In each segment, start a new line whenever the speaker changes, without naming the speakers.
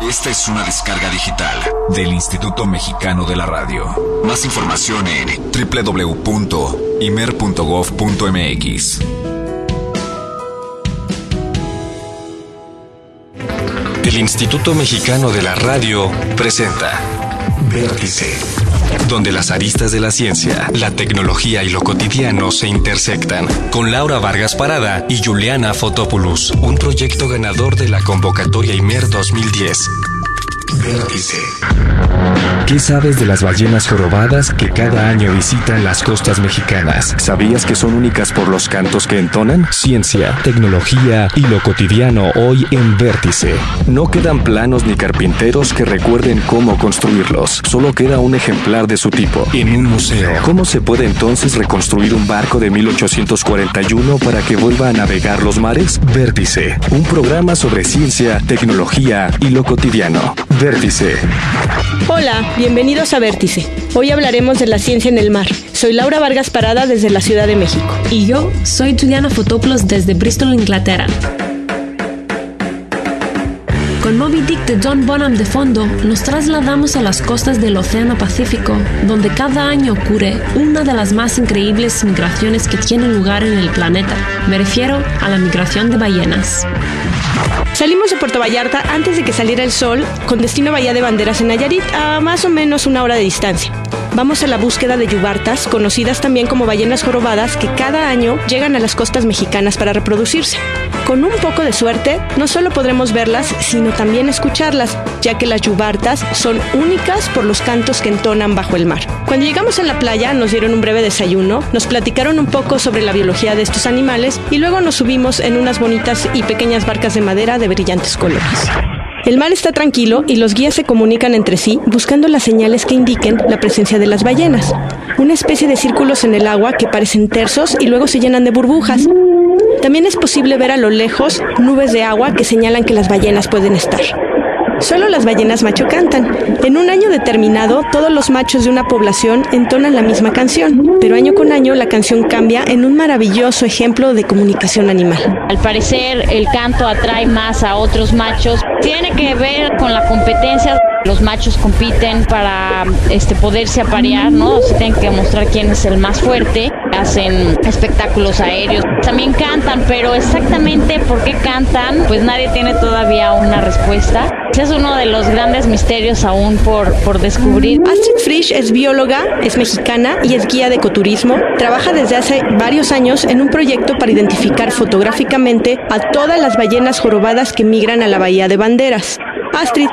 Esta es una descarga digital del Instituto Mexicano de la Radio. Más información en www.imer.gov.mx.
El Instituto Mexicano de la Radio presenta
Vértice,
donde las aristas de la ciencia, la tecnología y lo cotidiano se intersectan, con Laura Vargas Parada y Juliana Fotopoulos, un proyecto ganador de la convocatoria IMER 2010.
Vértice,
¿Qué sabes de las ballenas jorobadas que cada año visitan las costas mexicanas? ¿Sabías que son únicas por los cantos que entonan? Ciencia, tecnología y lo cotidiano hoy en Vértice. No quedan planos ni carpinteros que recuerden cómo construirlos. Solo queda un ejemplar de su tipo en un museo. ¿Cómo se puede entonces reconstruir un barco de 1841 para que vuelva a navegar los mares? Vértice, un programa sobre ciencia, tecnología y lo cotidiano. Vértice.
Hola, bienvenidos a Vértice. Hoy hablaremos de la ciencia en el mar. Soy Laura Vargas Parada desde la Ciudad de México.
Y yo soy Juliana Fotopoulos desde Bristol, Inglaterra. Con Moby Dick de John Bonham de fondo, nos trasladamos a las costas del Océano Pacífico, donde cada año ocurre una de las más increíbles migraciones que tiene lugar en el planeta. Me refiero a la migración de ballenas.
Salimos de Puerto Vallarta antes de que saliera el sol, con destino a Bahía de Banderas en Nayarit, a más o menos una hora de distancia. Vamos a la búsqueda de yubartas, conocidas también como ballenas jorobadas, que cada año llegan a las costas mexicanas para reproducirse. Con un poco de suerte, no solo podremos verlas, sino también escucharlas, ya que las yubartas son únicas por los cantos que entonan bajo el mar. Cuando llegamos a la playa, nos dieron un breve desayuno, nos platicaron un poco sobre la biología de estos animales y luego nos subimos en unas bonitas y pequeñas barcas de madera de brillantes colores. El mar está tranquilo y los guías se comunican entre sí buscando las señales que indiquen la presencia de las ballenas. Una especie de círculos en el agua que parecen tersos y luego se llenan de burbujas. También es posible ver a lo lejos nubes de agua que señalan que las ballenas pueden estar. Solo las ballenas macho cantan. En un año determinado, todos los machos de una población entonan la misma canción, pero año con año la canción cambia en un maravilloso ejemplo de comunicación animal.
Al parecer el canto atrae más a otros machos. Tiene que ver con la competencia. Los machos compiten para este, poderse aparear, ¿no? Se tienen que mostrar quién es el más fuerte. Hacen espectáculos aéreos. También cantan, pero exactamente por qué cantan, pues nadie tiene todavía una respuesta. Ese es uno de los grandes misterios aún por, por descubrir.
Astrid Frisch es bióloga, es mexicana y es guía de ecoturismo. Trabaja desde hace varios años en un proyecto para identificar fotográficamente a todas las ballenas jorobadas que migran a la Bahía de Banderas. Astrid,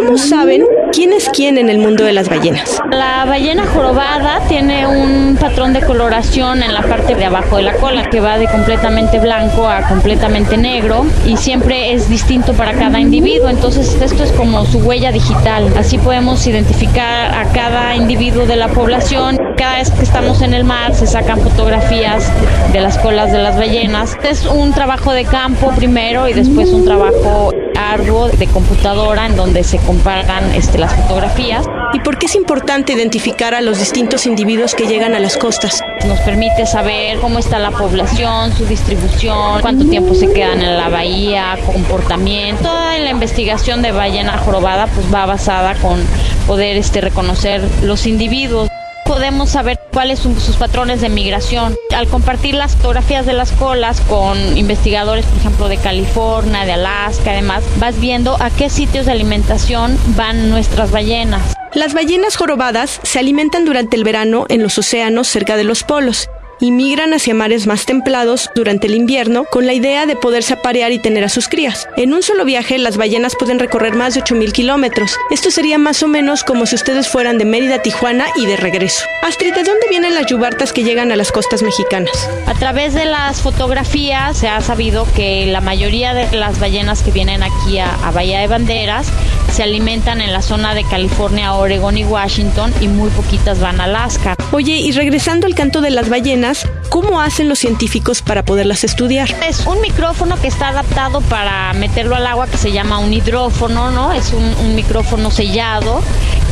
¿cómo saben quién es quién en el mundo de las ballenas?
La ballena jorobada tiene un patrón de coloración en la parte de abajo de la cola que va de completamente blanco a completamente negro y siempre es distinto para cada individuo. Entonces esto es como su huella digital. Así podemos identificar a cada individuo de la población. Cada vez que estamos en el mar se sacan fotografías de las colas de las ballenas. Es un trabajo de campo primero y después un trabajo arduo de computadora en donde se comparan este, las fotografías.
¿Y por qué es importante identificar a los distintos individuos que llegan a las costas?
Nos permite saber cómo está la población, su distribución, cuánto tiempo se quedan en la bahía, comportamiento. Toda la investigación de ballena jorobada pues va basada con poder este, reconocer los individuos podemos saber cuáles son sus patrones de migración. Al compartir las fotografías de las colas con investigadores, por ejemplo, de California, de Alaska, además, vas viendo a qué sitios de alimentación van nuestras ballenas.
Las ballenas jorobadas se alimentan durante el verano en los océanos cerca de los polos y migran hacia mares más templados durante el invierno con la idea de poderse aparear y tener a sus crías. En un solo viaje, las ballenas pueden recorrer más de 8.000 kilómetros. Esto sería más o menos como si ustedes fueran de Mérida a Tijuana y de regreso. Astrid, ¿de dónde vienen las yubartas que llegan a las costas mexicanas?
A través de las fotografías se ha sabido que la mayoría de las ballenas que vienen aquí a, a Bahía de Banderas se alimentan en la zona de California, Oregon y Washington y muy poquitas van a Alaska.
Oye, y regresando al canto de las ballenas, ¿cómo hacen los científicos para poderlas estudiar?
Es un micrófono que está adaptado para meterlo al agua que se llama un hidrófono, ¿no? Es un, un micrófono sellado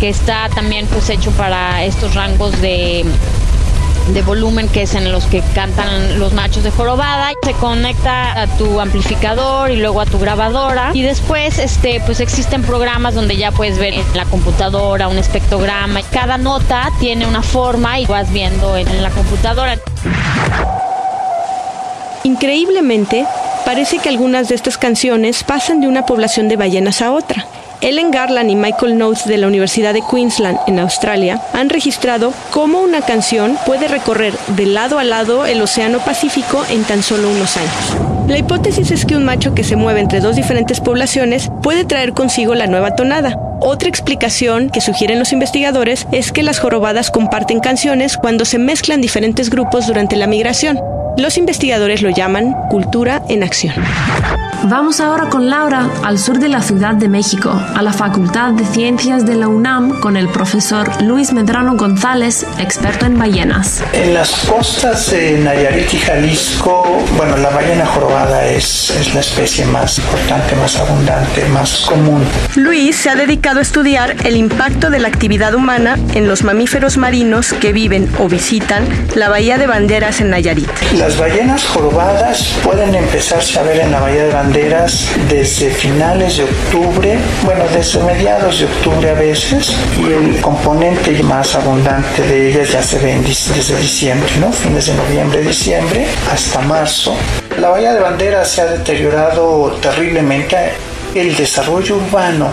que está también pues hecho para estos rangos de de volumen que es en los que cantan los machos de jorobada. Se conecta a tu amplificador y luego a tu grabadora y después este pues existen programas donde ya puedes ver en la computadora un espectrograma. Cada nota tiene una forma y vas viendo en la computadora.
Increíblemente, parece que algunas de estas canciones pasan de una población de ballenas a otra. Ellen Garland y Michael Notes de la Universidad de Queensland en Australia han registrado cómo una canción puede recorrer de lado a lado el Océano Pacífico en tan solo unos años. La hipótesis es que un macho que se mueve entre dos diferentes poblaciones puede traer consigo la nueva tonada. Otra explicación que sugieren los investigadores es que las jorobadas comparten canciones cuando se mezclan diferentes grupos durante la migración. Los investigadores lo llaman cultura en acción.
Vamos ahora con Laura al sur de la Ciudad de México, a la Facultad de Ciencias de la UNAM con el profesor Luis Medrano González, experto en ballenas.
En las costas de Nayarit y Jalisco, bueno, la ballena jorobada es, es la especie más importante, más abundante, más común.
Luis se ha dedicado estudiar el impacto de la actividad humana en los mamíferos marinos que viven o visitan la Bahía de Banderas en Nayarit.
Las ballenas jorobadas pueden empezarse a ver en la Bahía de Banderas desde finales de octubre, bueno, desde mediados de octubre a veces, y el componente más abundante de ellas ya se ve desde diciembre, ¿no? Fines de noviembre, diciembre, hasta marzo. La Bahía de Banderas se ha deteriorado terriblemente. El desarrollo urbano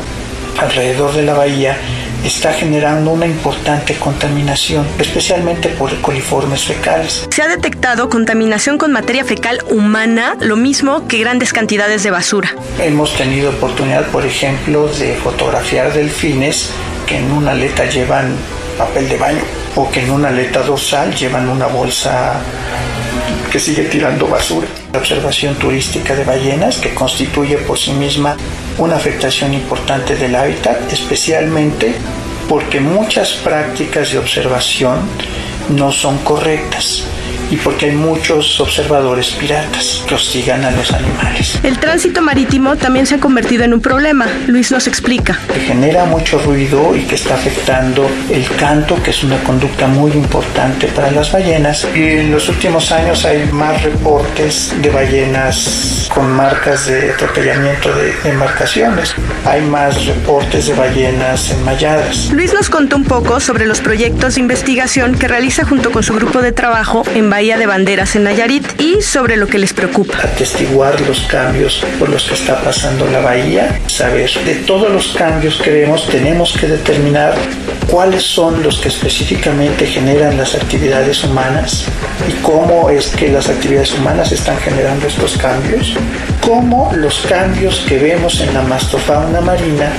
alrededor de la bahía está generando una importante contaminación, especialmente por coliformes fecales.
Se ha detectado contaminación con materia fecal humana, lo mismo que grandes cantidades de basura.
Hemos tenido oportunidad, por ejemplo, de fotografiar delfines que en una aleta llevan papel de baño o que en una aleta dorsal llevan una bolsa que sigue tirando basura. La observación turística de ballenas que constituye por sí misma una afectación importante del hábitat, especialmente porque muchas prácticas de observación no son correctas y porque hay muchos observadores piratas que hostigan a los animales.
El tránsito marítimo también se ha convertido en un problema. Luis nos explica.
Que genera mucho ruido y que está afectando el canto, que es una conducta muy importante para las ballenas. Y en los últimos años hay más reportes de ballenas con marcas de atropellamiento de embarcaciones. Hay más reportes de ballenas enmayadas.
Luis nos contó un poco sobre los proyectos de investigación que realiza junto con su grupo de trabajo en Bahía de Banderas en Nayarit y sobre lo que les preocupa.
Atestiguar los cambios por los que está pasando la bahía, saber de todos los cambios que vemos, tenemos que determinar cuáles son los que específicamente generan las actividades humanas y cómo es que las actividades humanas están generando estos cambios, cómo los cambios que vemos en la mastofauna marina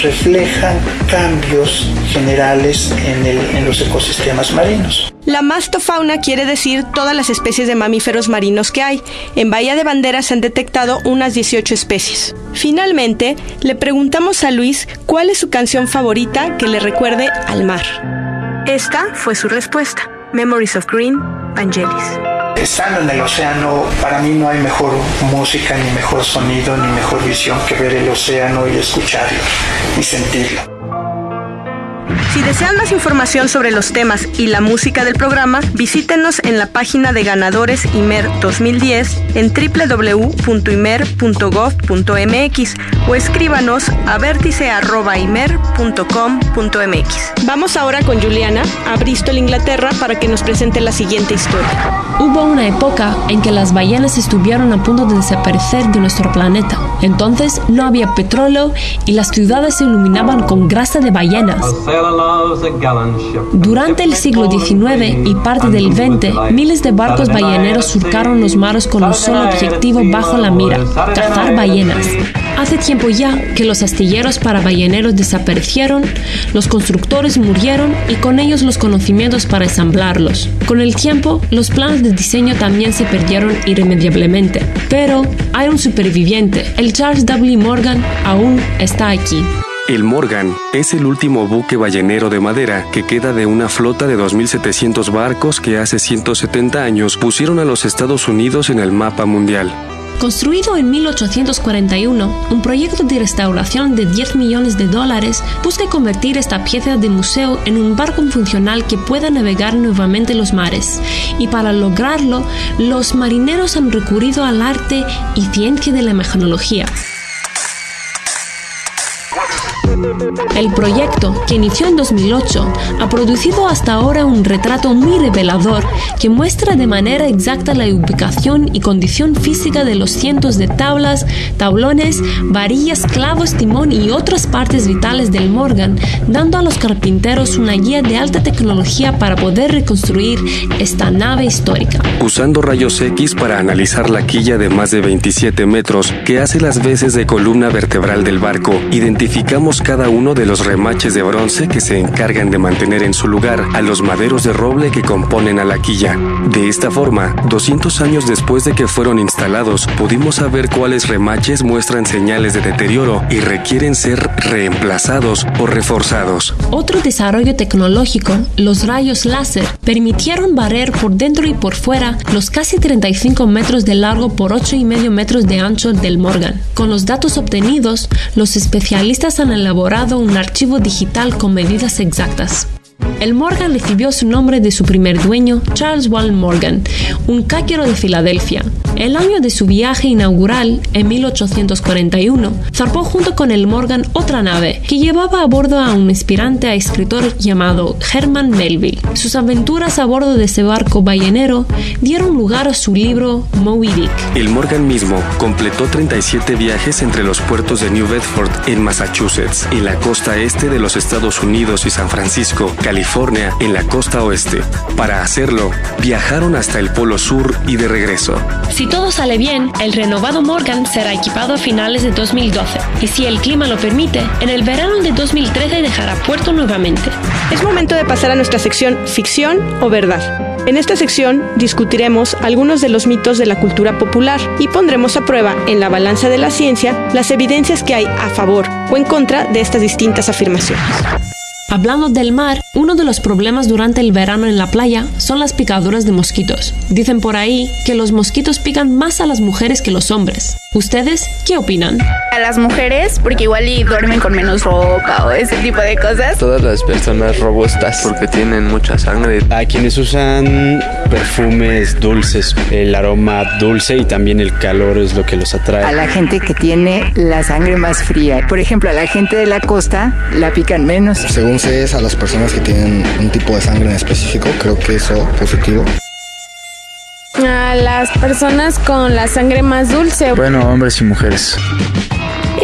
reflejan cambios generales en, el, en los ecosistemas marinos.
La mastofauna quiere decir todas las especies de mamíferos marinos que hay. En Bahía de Banderas se han detectado unas 18 especies. Finalmente, le preguntamos a Luis cuál es su canción favorita que le recuerde al mar. Esta fue su respuesta. Memories of Green, Vangelis.
Estando en el océano, para mí no hay mejor música, ni mejor sonido, ni mejor visión que ver el océano y escucharlo y sentirlo.
Si desean más información sobre los temas y la música del programa, visítenos en la página de ganadores IMER 2010 en www.imer.gov.mx o escríbanos a vértice.imer.com.mx. Vamos ahora con Juliana a Bristol, Inglaterra, para que nos presente la siguiente historia.
Hubo una época en que las ballenas estuvieron a punto de desaparecer de nuestro planeta. Entonces no había petróleo y las ciudades se iluminaban con grasa de ballenas. Durante el siglo XIX y parte del XX, miles de barcos balleneros surcaron los mares con un solo objetivo bajo la mira, cazar ballenas. Hace tiempo ya que los astilleros para balleneros desaparecieron, los constructores murieron y con ellos los conocimientos para ensamblarlos. Con el tiempo, los planes de diseño también se perdieron irremediablemente. Pero hay un superviviente, el Charles W. Morgan aún está aquí.
El Morgan es el último buque ballenero de madera que queda de una flota de 2.700 barcos que hace 170 años pusieron a los Estados Unidos en el mapa mundial.
Construido en 1841, un proyecto de restauración de 10 millones de dólares busca convertir esta pieza de museo en un barco funcional que pueda navegar nuevamente los mares. Y para lograrlo, los marineros han recurrido al arte y ciencia de la mecanología. El proyecto, que inició en 2008, ha producido hasta ahora un retrato muy revelador que muestra de manera exacta la ubicación y condición física de los cientos de tablas, tablones, varillas, clavos, timón y otras partes vitales del Morgan, dando a los carpinteros una guía de alta tecnología para poder reconstruir esta nave histórica.
Usando rayos X para analizar la quilla de más de 27 metros que hace las veces de columna vertebral del barco, identificamos cada uno de los remaches de bronce que se encargan de mantener en su lugar a los maderos de roble que componen a la quilla. De esta forma, 200 años después de que fueron instalados, pudimos saber cuáles remaches muestran señales de deterioro y requieren ser reemplazados o reforzados.
Otro desarrollo tecnológico, los rayos láser, permitieron barrer por dentro y por fuera los casi 35 metros de largo por 8,5 metros de ancho del Morgan. Con los datos obtenidos, los especialistas han elaborado un archivo digital con medidas exactas. El Morgan recibió su nombre de su primer dueño, Charles Wall Morgan, un cáquero de Filadelfia. El año de su viaje inaugural, en 1841, zarpó junto con el Morgan otra nave que llevaba a bordo a un aspirante a escritor llamado Herman Melville. Sus aventuras a bordo de ese barco ballenero dieron lugar a su libro Moby Dick.
El Morgan mismo completó 37 viajes entre los puertos de New Bedford en Massachusetts, en la costa este de los Estados Unidos y San Francisco, California, en la costa oeste. Para hacerlo, viajaron hasta el Polo Sur y de regreso.
Si todo sale bien, el renovado Morgan será equipado a finales de 2012 y si el clima lo permite, en el verano de 2013 dejará puerto nuevamente.
Es momento de pasar a nuestra sección ficción o verdad. En esta sección discutiremos algunos de los mitos de la cultura popular y pondremos a prueba en la balanza de la ciencia las evidencias que hay a favor o en contra de estas distintas afirmaciones.
Hablando del mar, uno de los problemas durante el verano en la playa son las picaduras de mosquitos. Dicen por ahí que los mosquitos pican más a las mujeres que los hombres. ¿Ustedes qué opinan?
A las mujeres, porque igual y duermen con menos ropa o ese tipo de cosas.
Todas las personas robustas, porque tienen mucha sangre.
A quienes usan perfumes dulces, el aroma dulce y también el calor es lo que los atrae.
A la gente que tiene la sangre más fría. Por ejemplo, a la gente de la costa la pican menos.
Según se es a las personas que tienen un tipo de sangre en específico, creo que eso positivo.
A las personas con la sangre más dulce.
Bueno, hombres y mujeres.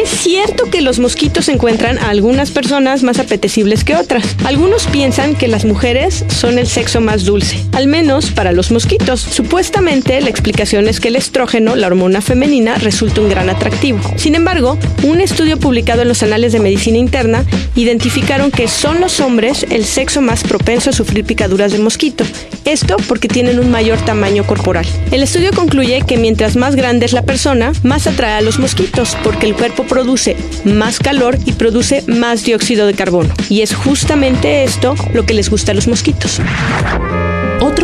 Es cierto que los mosquitos encuentran a algunas personas más apetecibles que otras. Algunos piensan que las mujeres son el sexo más dulce, al menos para los mosquitos. Supuestamente la explicación es que el estrógeno, la hormona femenina, resulta un gran atractivo. Sin embargo, un estudio publicado en los Anales de Medicina Interna identificaron que son los hombres el sexo más propenso a sufrir picaduras de mosquito. Esto porque tienen un mayor tamaño corporal. El estudio concluye que mientras más grande es la persona, más atrae a los mosquitos, porque el cuerpo produce más calor y produce más dióxido de carbono. Y es justamente esto lo que les gusta a los mosquitos.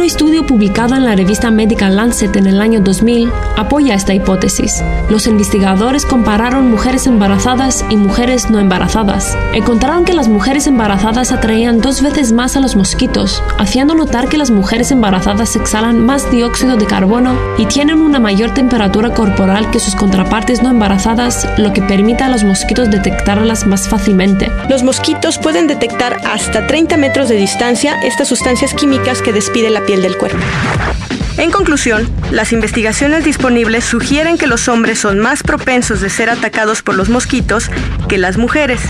Otro estudio publicado en la revista Medical Lancet en el año 2000 apoya esta hipótesis. Los investigadores compararon mujeres embarazadas y mujeres no embarazadas. Encontraron que las mujeres embarazadas atraían dos veces más a los mosquitos, haciendo notar que las mujeres embarazadas exhalan más dióxido de carbono y tienen una mayor temperatura corporal que sus contrapartes no embarazadas, lo que permite a los mosquitos detectarlas más fácilmente.
Los mosquitos pueden detectar hasta 30 metros de distancia estas sustancias químicas que despiden de la piel del cuerpo. En conclusión, las investigaciones disponibles sugieren que los hombres son más propensos de ser atacados por los mosquitos que las mujeres.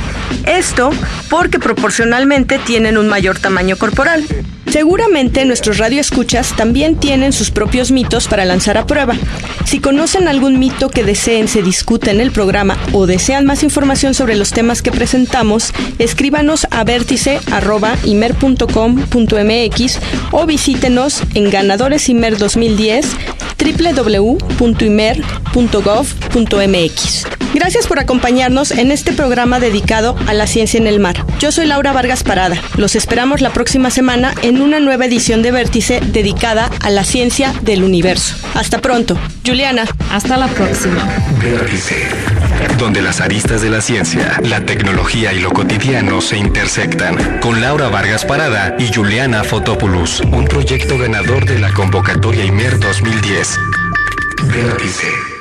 Esto porque proporcionalmente tienen un mayor tamaño corporal. Seguramente nuestros radioescuchas también tienen sus propios mitos para lanzar a prueba. Si conocen algún mito que deseen se discuta en el programa o desean más información sobre los temas que presentamos, escríbanos a vértice.imer.com.mx o visítenos en Ganadores Imer 2010 www.imer.gov.mx. Gracias por acompañarnos en este programa dedicado a la ciencia en el mar. Yo soy Laura Vargas Parada. Los esperamos la próxima semana en una nueva edición de Vértice dedicada a la ciencia del universo. Hasta pronto. Juliana.
Hasta la próxima.
Vértice.
Donde las aristas de la ciencia, la tecnología y lo cotidiano se intersectan. Con Laura Vargas Parada y Juliana Fotopoulos. Un proyecto ganador de la convocatoria IMER 2010.
Vértice.